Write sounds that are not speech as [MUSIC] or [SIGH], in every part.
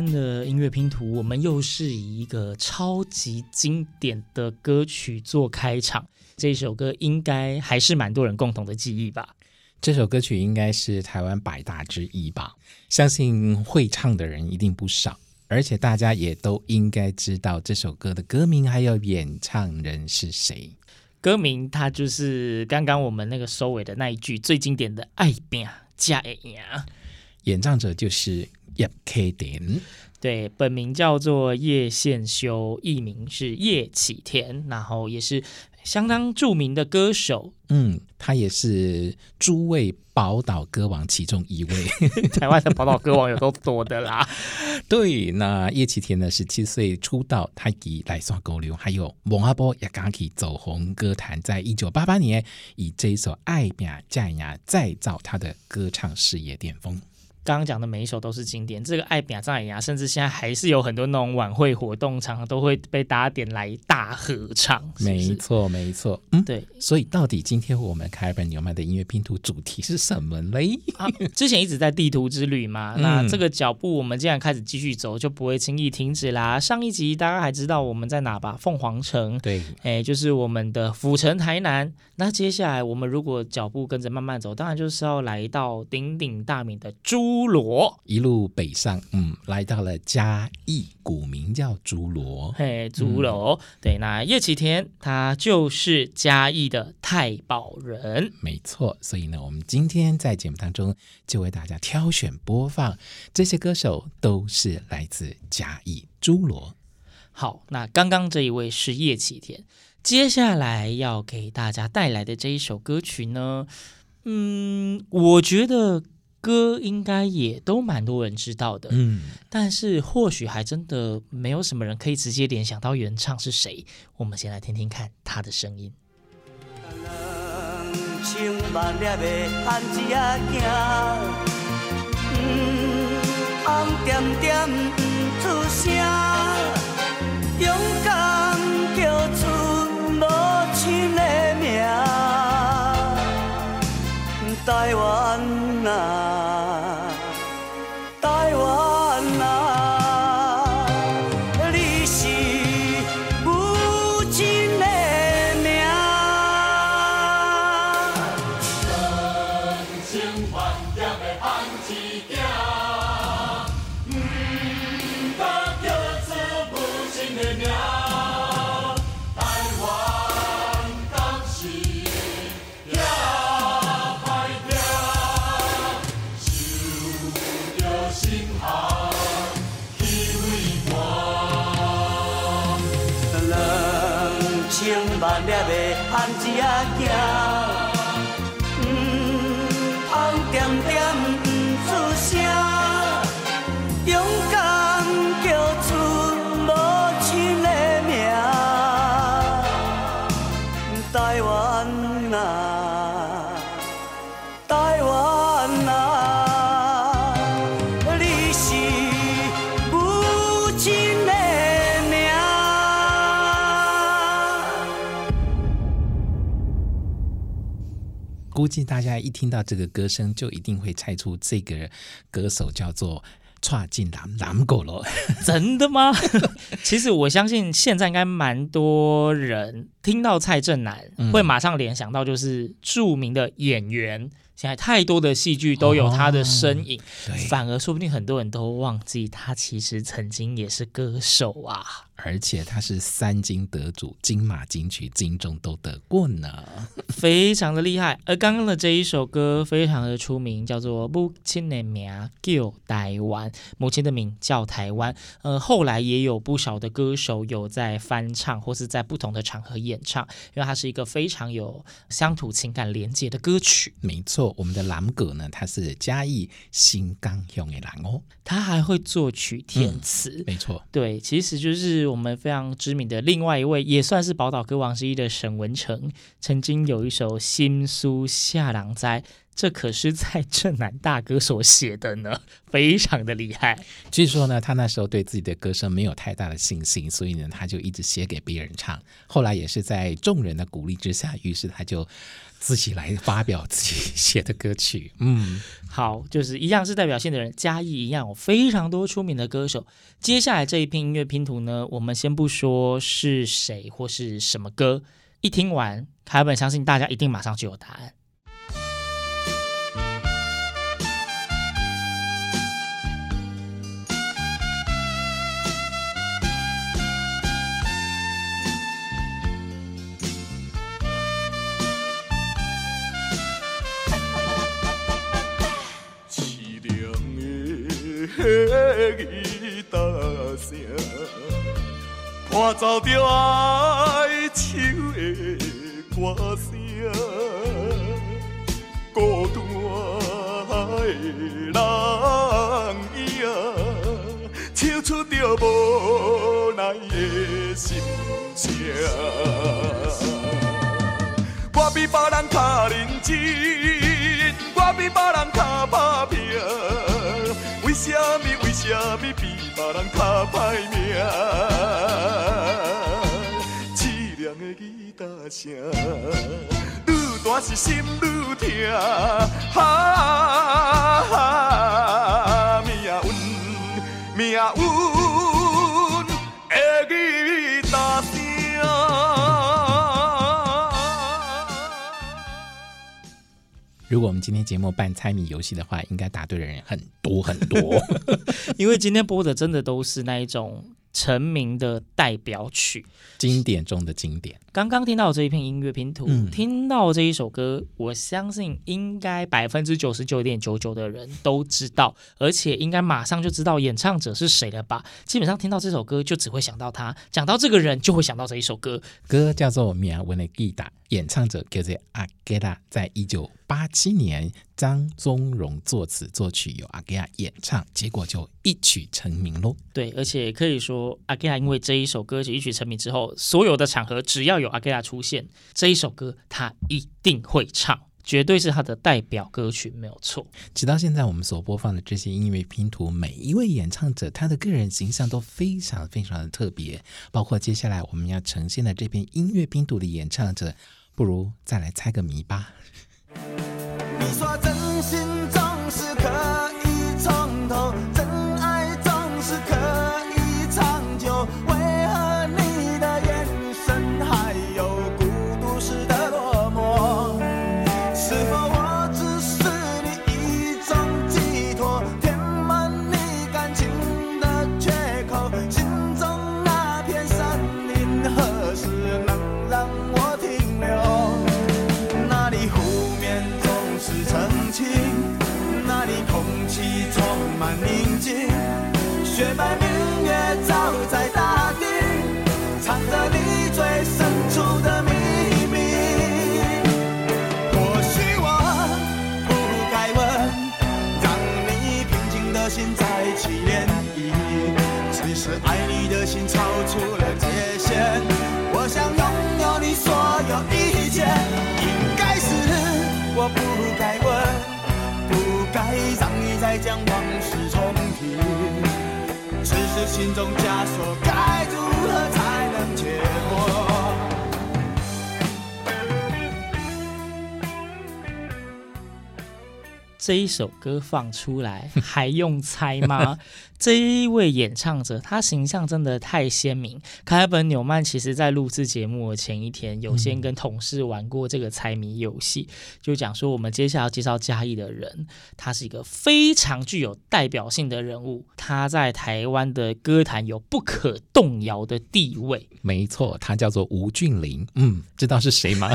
天的音乐拼图，我们又是以一个超级经典的歌曲做开场。这首歌应该还是蛮多人共同的记忆吧？这首歌曲应该是台湾百大之一吧？相信会唱的人一定不少，而且大家也都应该知道这首歌的歌名还有演唱人是谁。歌名它就是刚刚我们那个收尾的那一句最经典的“爱拼才会赢”，演唱者就是。叶启田，对，本名叫做叶宪修，艺名是叶启田，然后也是相当著名的歌手。嗯，他也是诸位宝岛歌王其中一位。[LAUGHS] 台湾的宝岛歌王有多多的啦？[LAUGHS] 对，那叶启田呢，十七岁出道，他以来刷狗流，还有蒙阿波也刚起走红歌坛，在一九八八年以这一首《爱拼才会赢》再造他的歌唱事业巅峰。刚刚讲的每一首都是经典，这个爱拼才会赢，甚至现在还是有很多那种晚会活动场都会被大家点来大合唱。是是没错，没错，嗯，对。所以到底今天我们开本纽曼的音乐拼图主题是什么嘞？啊，之前一直在地图之旅嘛，[LAUGHS] 那这个脚步我们既然开始继续走，就不会轻易停止啦。上一集大家还知道我们在哪吧？凤凰城，对，哎，就是我们的府城台南。那接下来我们如果脚步跟着慢慢走，当然就是要来到鼎鼎大名的朱。诸罗一路北上，嗯，来到了嘉义，古名叫竹罗。嘿，竹罗，嗯、对，那叶启田他就是嘉义的太保人，没错。所以呢，我们今天在节目当中就为大家挑选播放这些歌手，都是来自嘉义诸罗。好，那刚刚这一位是叶启田，接下来要给大家带来的这一首歌曲呢，嗯，我觉得。歌应该也都蛮多人知道的，嗯，但是或许还真的没有什么人可以直接联想到原唱是谁。我们先来听听看他的声音。点点不出声，勇敢。估计大家一听到这个歌声，就一定会猜出这个歌手叫做。跨进蓝蓝狗了，[LAUGHS] 真的吗？[LAUGHS] 其实我相信现在应该蛮多人听到蔡振南，会马上联想到就是著名的演员。现在太多的戏剧都有他的身影，哦，反而说不定很多人都忘记他其实曾经也是歌手啊。而且他是三金得主，金马、金曲、金钟都得过呢，[LAUGHS] 非常的厉害。而刚刚的这一首歌非常的出名，叫做《母亲的名叫台湾》，母亲的名叫台湾。呃，后来也有不少的歌手有在翻唱，或是在不同的场合演唱，因为它是一个非常有乡土情感连接的歌曲。没错，我们的蓝格呢，他是嘉义新港乡的人哦，他还会作曲填词。嗯，没错，对，其实就是。我们非常知名的另外一位，也算是宝岛歌王之一的沈文成，曾经有一首《新书下郎斋》，这可是在正南大哥所写的呢，非常的厉害。据说呢，他那时候对自己的歌声没有太大的信心，所以呢，他就一直写给别人唱。后来也是在众人的鼓励之下，于是他就。自己来发表自己 [LAUGHS] 写的歌曲，嗯，好，就是一样是代表性的人，嘉义一样有非常多出名的歌手。接下来这一篇音乐拼图呢，我们先不说是谁或是什么歌，一听完，凯本相信大家一定马上就有答案。吉他声，伴奏着哀愁的歌声，孤单的人影，唱出着无奈的心声。我比别人较认真，我比别人较打拼。为什么？为什么比别人较歹命？凄凉的吉他声，愈弹是心愈痛。哈，命运，命运如果我们今天节目办猜谜游戏的话，应该答对的人很多很多，[LAUGHS] 因为今天播的真的都是那一种成名的代表曲，经典中的经典。刚刚听到这一片音乐拼图，嗯、听到这一首歌，我相信应该百分之九十九点九九的人都知道，而且应该马上就知道演唱者是谁了吧？基本上听到这首歌就只会想到他，讲到这个人就会想到这一首歌。歌叫做《命运的吉他》，演唱者叫做阿吉拉，在一九八七年张宗荣作词作曲，由阿吉拉演唱，结果就一曲成名喽。对，而且可以说阿吉拉因为这一首歌曲一曲成名之后，所有的场合只要有阿吉拉出现这一首歌，他一定会唱，绝对是他的代表歌曲，没有错。直到现在，我们所播放的这些音乐拼图，每一位演唱者他的个人形象都非常非常的特别，包括接下来我们要呈现的这篇音乐拼图的演唱者，不如再来猜个谜吧。你说真心将往事重提，只是心中枷锁该如何才能解脱？这一首歌放出来还用猜吗？[LAUGHS] 这一位演唱者，他形象真的太鲜明。凯本纽曼其实在录制节目的前一天，有先跟同事玩过这个猜谜游戏，就讲说我们接下来要介绍嘉义的人，他是一个非常具有代表性的人物，他在台湾的歌坛有不可动摇的地位。没错，他叫做吴俊霖。嗯，知道是谁吗？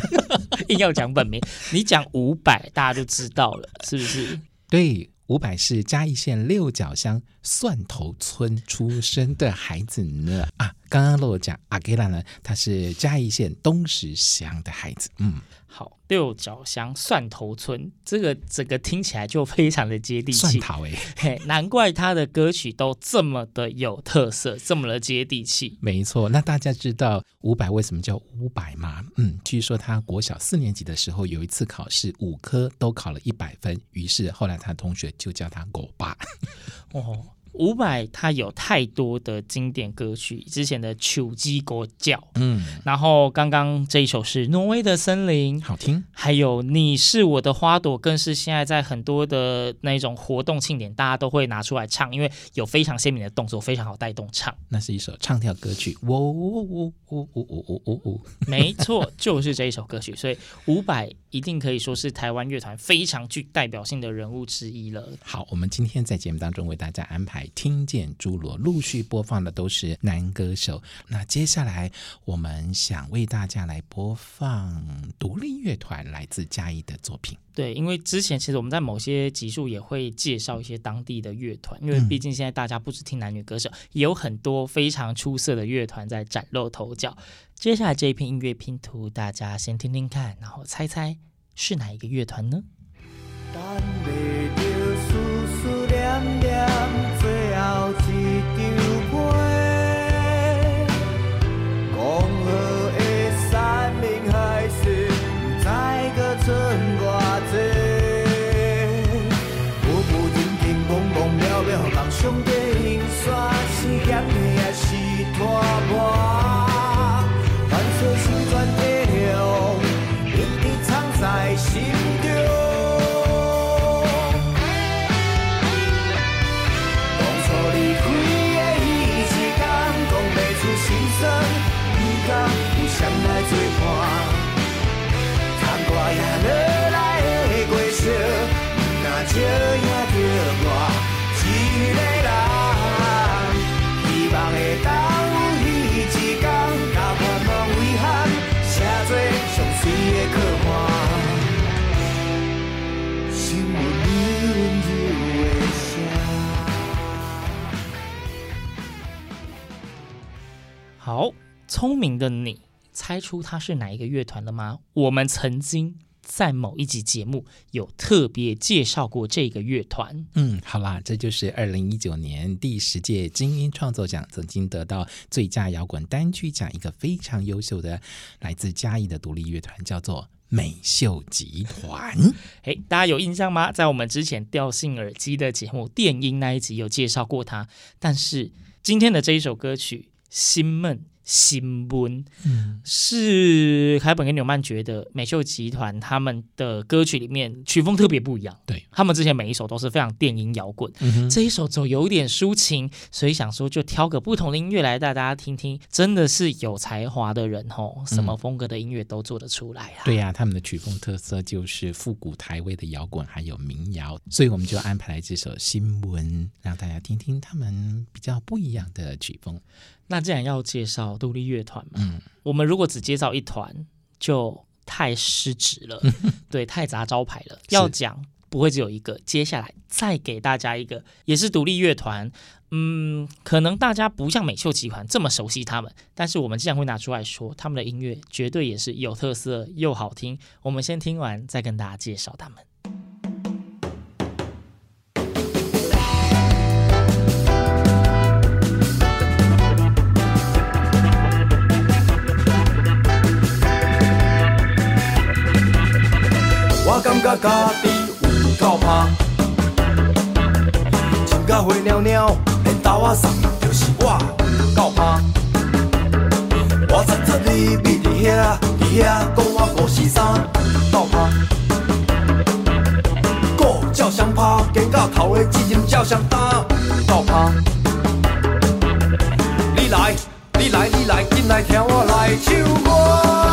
硬要讲本名，你讲五百，大家就知道了，是不是？对。伍佰是嘉义县六角乡蒜头村出生的孩子呢啊，刚刚漏讲阿给拉呢，他是嘉义县东石乡的孩子，嗯。好，六角乡蒜头村，这个整个听起来就非常的接地气。蒜头哎，嘿，难怪他的歌曲都这么的有特色，这么的接地气。没错，那大家知道伍佰为什么叫伍佰吗？嗯，据说他国小四年级的时候有一次考试，五科都考了一百分，于是后来他的同学就叫他伍佰。哦。伍佰他有太多的经典歌曲，之前的《手机国叫》，嗯，然后刚刚这一首是《挪威的森林》，好听，还有《你是我的花朵》，更是现在在很多的那种活动庆典，大家都会拿出来唱，因为有非常鲜明的动作，非常好带动唱。那是一首唱跳歌曲，呜呜呜呜呜呜呜呜，没错，就是这一首歌曲，所以伍佰一定可以说是台湾乐团非常具代表性的人物之一了。好，我们今天在节目当中为大家安排。听见侏罗陆续播放的都是男歌手，那接下来我们想为大家来播放独立乐团来自嘉义的作品。对，因为之前其实我们在某些集数也会介绍一些当地的乐团，因为毕竟现在大家不只听男女歌手，嗯、也有很多非常出色的乐团在崭露头角。接下来这一篇音乐拼图，大家先听听看，然后猜猜是哪一个乐团呢？好，聪明的你猜出他是哪一个乐团了吗？我们曾经在某一集节目有特别介绍过这个乐团。嗯，好啦，这就是二零一九年第十届金音创作奖曾经得到最佳摇滚单曲奖一个非常优秀的来自嘉义的独立乐团，叫做美秀集团。[LAUGHS] 诶，大家有印象吗？在我们之前调性耳机的节目电音那一集有介绍过他，但是今天的这一首歌曲。心闷心闷，嗯，是凯本跟纽曼觉得美秀集团他们的歌曲里面曲风特别不一样。对，他们之前每一首都是非常电音摇滚，嗯，这一首走有点抒情，所以想说就挑个不同的音乐来带大家听听。真的是有才华的人哦，什么风格的音乐都做得出来啊。对呀，啊，他们的曲风特色就是复古台味的摇滚，还有民谣，所以我们就安排来这首新闻，让大家听听他们比较不一样的曲风。那既然要介绍独立乐团嘛，嗯，我们如果只介绍一团就太失职了，[LAUGHS] 对，太砸招牌了。要讲不会只有一个，接下来再给大家一个，也是独立乐团，嗯，可能大家不像美秀集团这么熟悉他们，但是我们既然会拿出来说，他们的音乐绝对也是有特色又好听。我们先听完再跟大家介绍他们。感觉家己有够拍，情甲花鸟鸟，连豆仔送，就是我有够拍。我插插你咪伫遐，伫遐讲我五四三，够拍。照相拍，行到头的责任照相担。倒拍，你来，你来，你来，紧来听我来唱歌。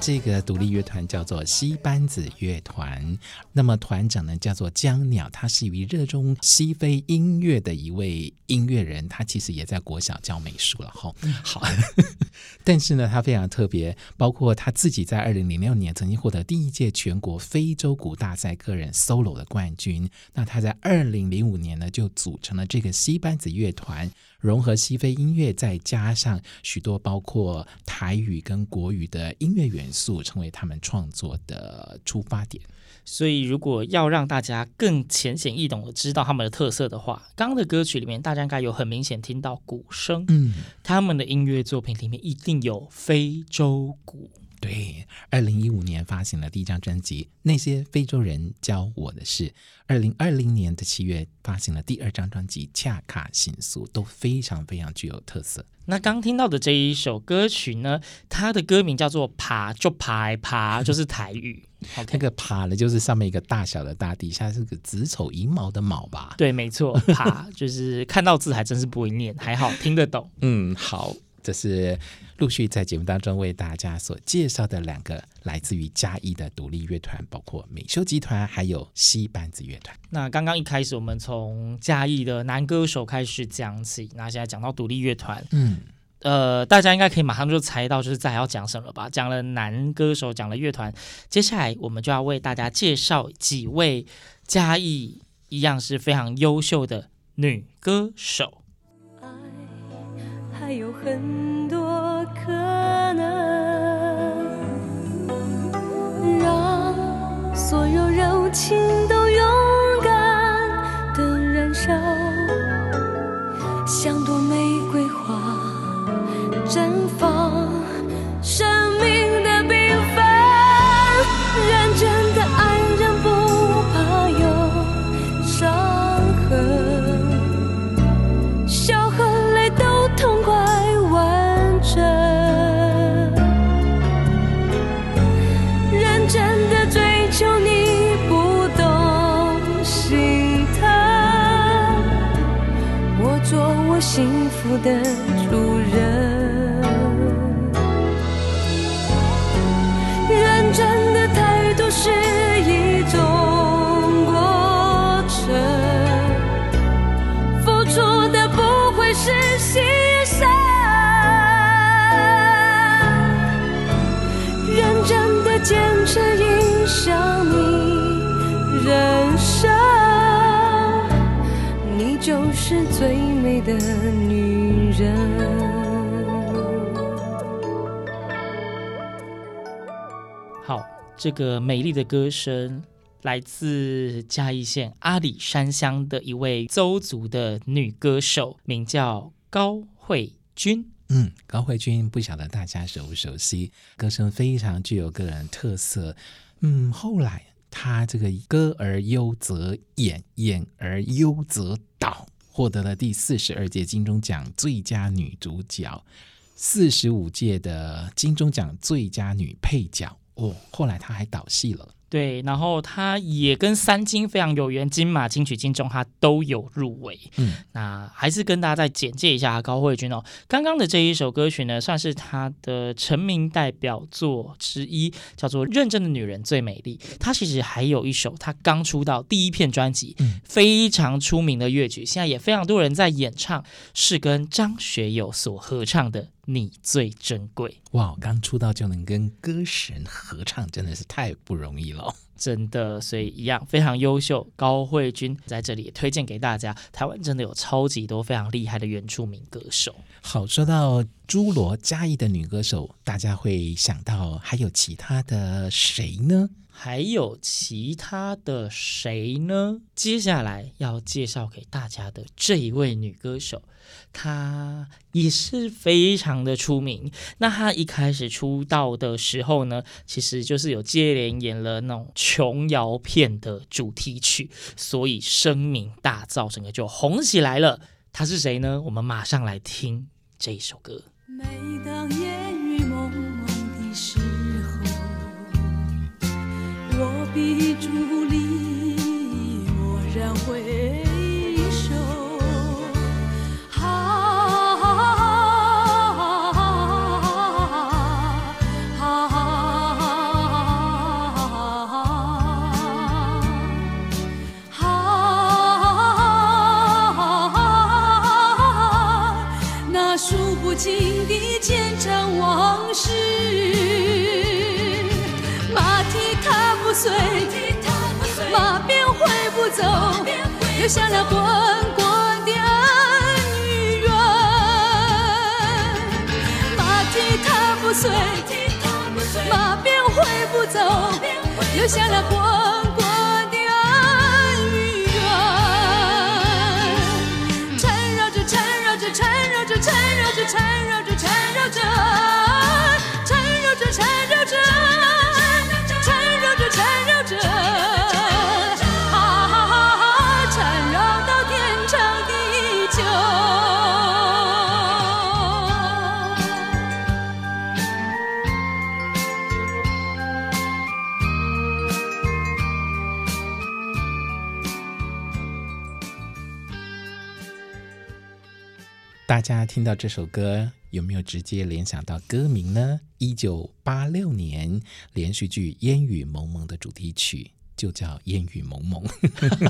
这个独立乐团叫做西班子乐团，那么团长呢叫做江鸟，他是一位热衷西非音乐的一位音乐人，他其实也在国小教美术了哈。好，[LAUGHS] 但是呢，他非常特别，包括他自己在二零零六年曾经获得第一届全国非洲鼓大赛个人 solo 的冠军。那他在二零零五年呢就组成了这个西班子乐团。融合西非音乐，再加上许多包括台语跟国语的音乐元素，成为他们创作的出发点。所以，如果要让大家更浅显易懂的知道他们的特色的话，刚刚的歌曲里面，大家应该有很明显听到鼓声。嗯，他们的音乐作品里面一定有非洲鼓。对，二零一五年发行了第一张专辑《那些非洲人教我的事》，二零二零年的七月发行了第二张专辑《恰卡新宿》，都非常非常具有特色。那刚听到的这一首歌曲呢，它的歌名叫做“爬”，就爬爬，就是台语。[LAUGHS] Okay. 那个“爬”呢，就是上面一个大小的“大”，底下是个子丑寅卯的“卯”吧？对，没错，“爬”就是看到字还真是不会念，还好听得懂。[LAUGHS] 嗯，好。这是陆续在节目当中为大家所介绍的两个来自于嘉义的独立乐团，包括美秀集团，还有西班子乐团。那刚刚一开始我们从嘉义的男歌手开始讲起，那现在讲到独立乐团，嗯，呃，大家应该可以马上就猜到就是再要讲什么吧？讲了男歌手，讲了乐团，接下来我们就要为大家介绍几位嘉义一样是非常优秀的女歌手。还有很多可能，让所有柔情想你人生，你就是最美的女人。好，这个美丽的歌声来自嘉义县阿里山乡的一位邹族的女歌手，名叫高慧君。嗯，高慧君不晓得大家熟不熟悉，歌声非常具有个人特色。嗯，后来她这个歌而优则演，演而优则导。获得了第四十二届金钟奖最佳女主角，四十五届的金钟奖最佳女配角。哦，后来她还导戏了。对，然后他也跟三金非常有缘，金马、金曲、金钟他都有入围。嗯，那还是跟大家再简介一下高慧君哦。刚刚的这一首歌曲呢，算是他的成名代表作之一，叫做《认真的女人最美丽》。他其实还有一首他刚出道第一片专辑，嗯，非常出名的乐曲，现在也非常多人在演唱，是跟张学友所合唱的。你最珍贵哇！刚出道就能跟歌神合唱，真的是太不容易了，真的。所以一样非常优秀，高慧君在这里也推荐给大家。台湾真的有超级多非常厉害的原住民歌手。好，说到侏罗嘉义的女歌手，大家会想到还有其他的谁呢？还有其他的谁呢？接下来要介绍给大家的这一位女歌手，她也是非常的出名。那她一开始出道的时候呢，其实就是有接连演了那种琼瑶片的主题曲，所以声名大噪，整个就红起来了。她是谁呢？我们马上来听这一首歌。每当烟闭着留下了滚滚的恩与怨，马蹄踏不碎，马鞭挥不走，留下了滚滚的恩与怨，缠绕着，缠绕着，缠绕着，缠绕着，缠绕着，缠绕着，缠绕着，缠绕着。大家听到这首歌，有没有直接联想到歌名呢？一九八六年连续剧《烟雨蒙蒙》的主题曲。就叫《烟雨蒙蒙》，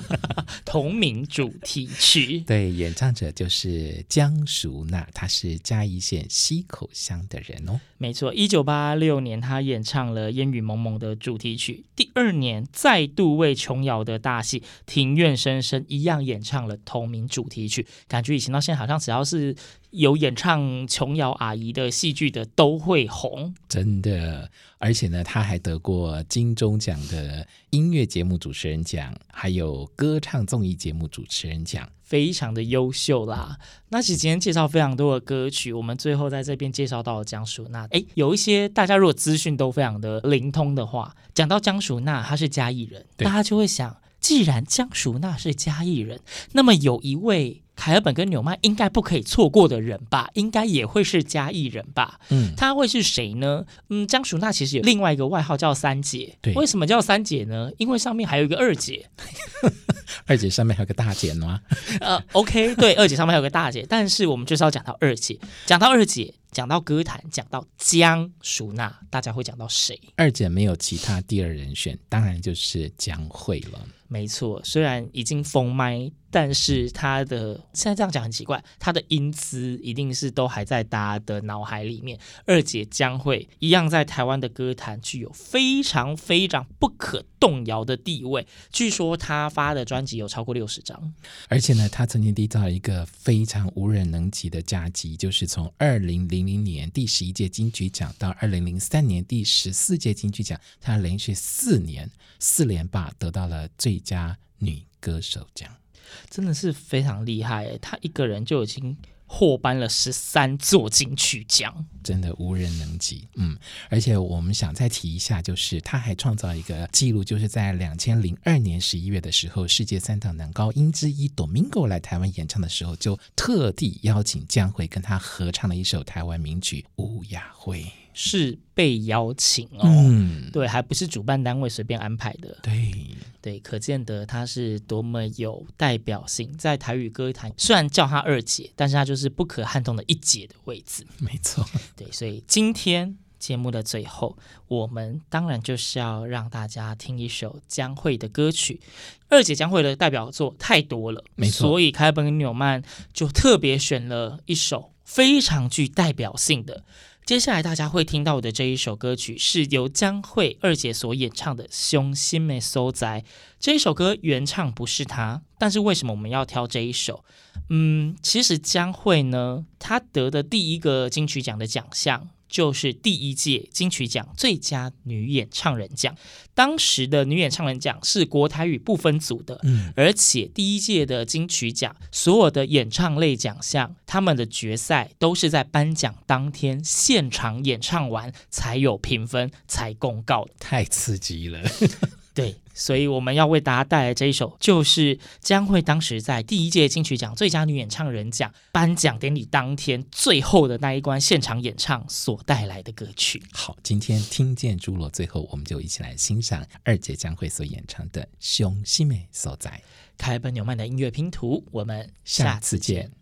[LAUGHS] 同名主题曲。[LAUGHS] 对，演唱者就是江淑娜，她是嘉义县溪口乡的人哦。没错，一九八六年她演唱了《烟雨蒙蒙》的主题曲，第二年再度为琼瑶的大戏《庭院深深》一样演唱了同名主题曲。感觉以前到现在，好像只要是有演唱琼瑶阿姨的戏剧的，都会红。真的。而且呢，他还得过金钟奖的音乐节目主持人奖，还有歌唱综艺节目主持人奖，非常的优秀啦。那其实今天介绍非常多的歌曲，我们最后在这边介绍到了江淑娜。诶，有一些大家如果资讯都非常的灵通的话，讲到江淑娜，她是嘉义人，大家就会想，既然江淑娜是嘉义人，那么有一位。凯尔本跟纽曼应该不可以错过的人吧，应该也会是嘉义人吧。嗯，他会是谁呢？嗯，江淑娜其实有另外一个外号叫三姐。对，为什么叫三姐呢？因为上面还有一个二姐。[LAUGHS] 二姐上面还有个大姐吗？[LAUGHS] 呃，OK，对，二姐上面还有个大姐，但是我们就是要讲到二姐。讲到二姐，讲到歌坛，讲到江淑娜，大家会讲到谁？二姐没有其他第二人选，当然就是江蕙了。没错，虽然已经封麦。但是他的现在这样讲很奇怪，他的音姿一定是都还在大家的脑海里面。二姐将会一样在台湾的歌坛具有非常非常不可动摇的地位。据说他发的专辑有超过六十张，而且呢，他曾经缔造了一个非常无人能及的佳绩，就是从二零零零年第十一届金曲奖到二零零三年第十四届金曲奖，他连续四年四连霸得到了最佳女歌手奖。真的是非常厉害诶，他一个人就已经获颁了十三座金曲奖，真的无人能及。嗯，而且我们想再提一下，就是她还创造一个记录，就是在两千零二年十一月的时候，世界三大男高音之一 Domingo 来台湾演唱的时候，就特地邀请江蕙跟他合唱了一首台湾名曲《乌鸦会》。是被邀请哦，嗯，对，还不是主办单位随便安排的，对。对，可见得他是多么有代表性，在台语歌坛，虽然叫他二姐，但是他就是不可撼动的一姐的位置，没错，对，所以今天节目的最后，我们当然就是要让大家听一首江蕙的歌曲，二姐江蕙的代表作太多了，没错，所以凯尔本跟纽曼就特别选了一首非常具代表性的。接下来大家会听到的这一首歌曲是由江蕙二姐所演唱的《兄心没所在》。这一首歌原唱不是她，但是为什么我们要挑这一首？嗯，其实江蕙呢，她得的第一个金曲奖的奖项就是第一届金曲奖最佳女演唱人奖。当时的女演唱人奖是国台语不分组的，嗯，而且第一届的金曲奖所有的演唱类奖项，他们的决赛都是在颁奖当天现场演唱完才有评分才公告，太刺激了。[LAUGHS] 对，所以我们要为大家带来这一首，就是将会当时在第一届金曲奖最佳女演唱人奖颁奖典礼当天最后的那一关现场演唱所带来的歌曲。好，今天听见朱罗，最后我们就一起来欣赏二姐将会所演唱的《熊希美所在》。开本纽曼的音乐拼图，我们下次见。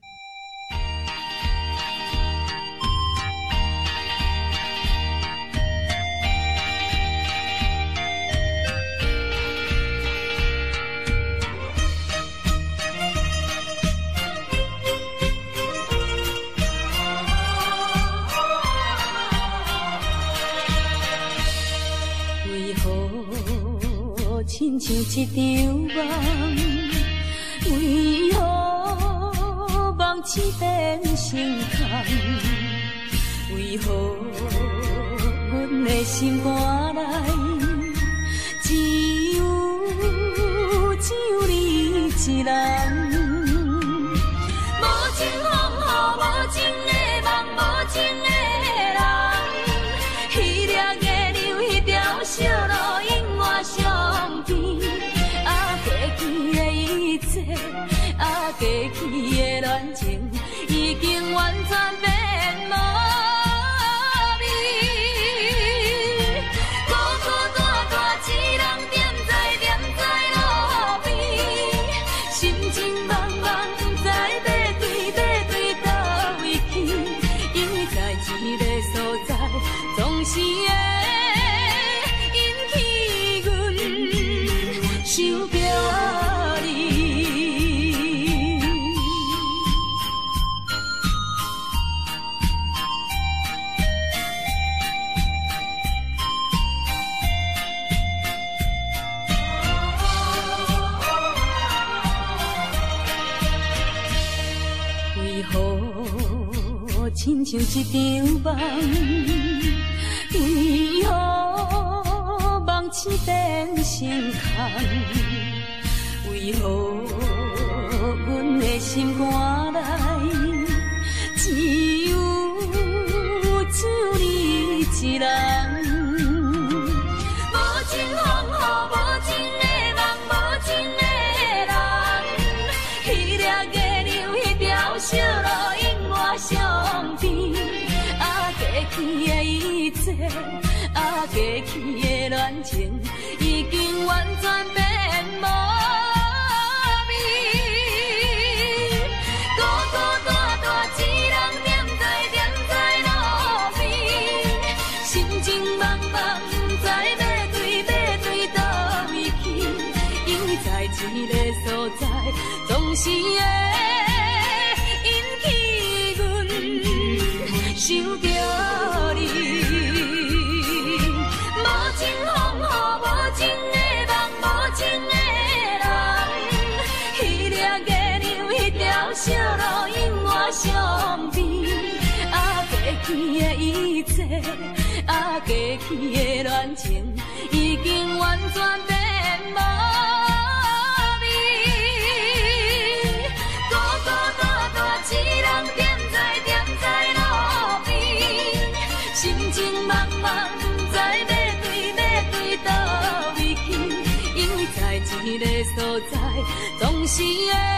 像一场梦，为何梦醒变成空？为何阮的心肝内只有只有你一人？梦，为何梦醒变成空？为何阮的心肝内只有只有你一人？啊，过去的一切，啊，过去的恋情已经完全变无味。孤孤单单一人踮在踮在路边，心情茫茫，不知要对要对倒位去。因为在一个所在，总是会。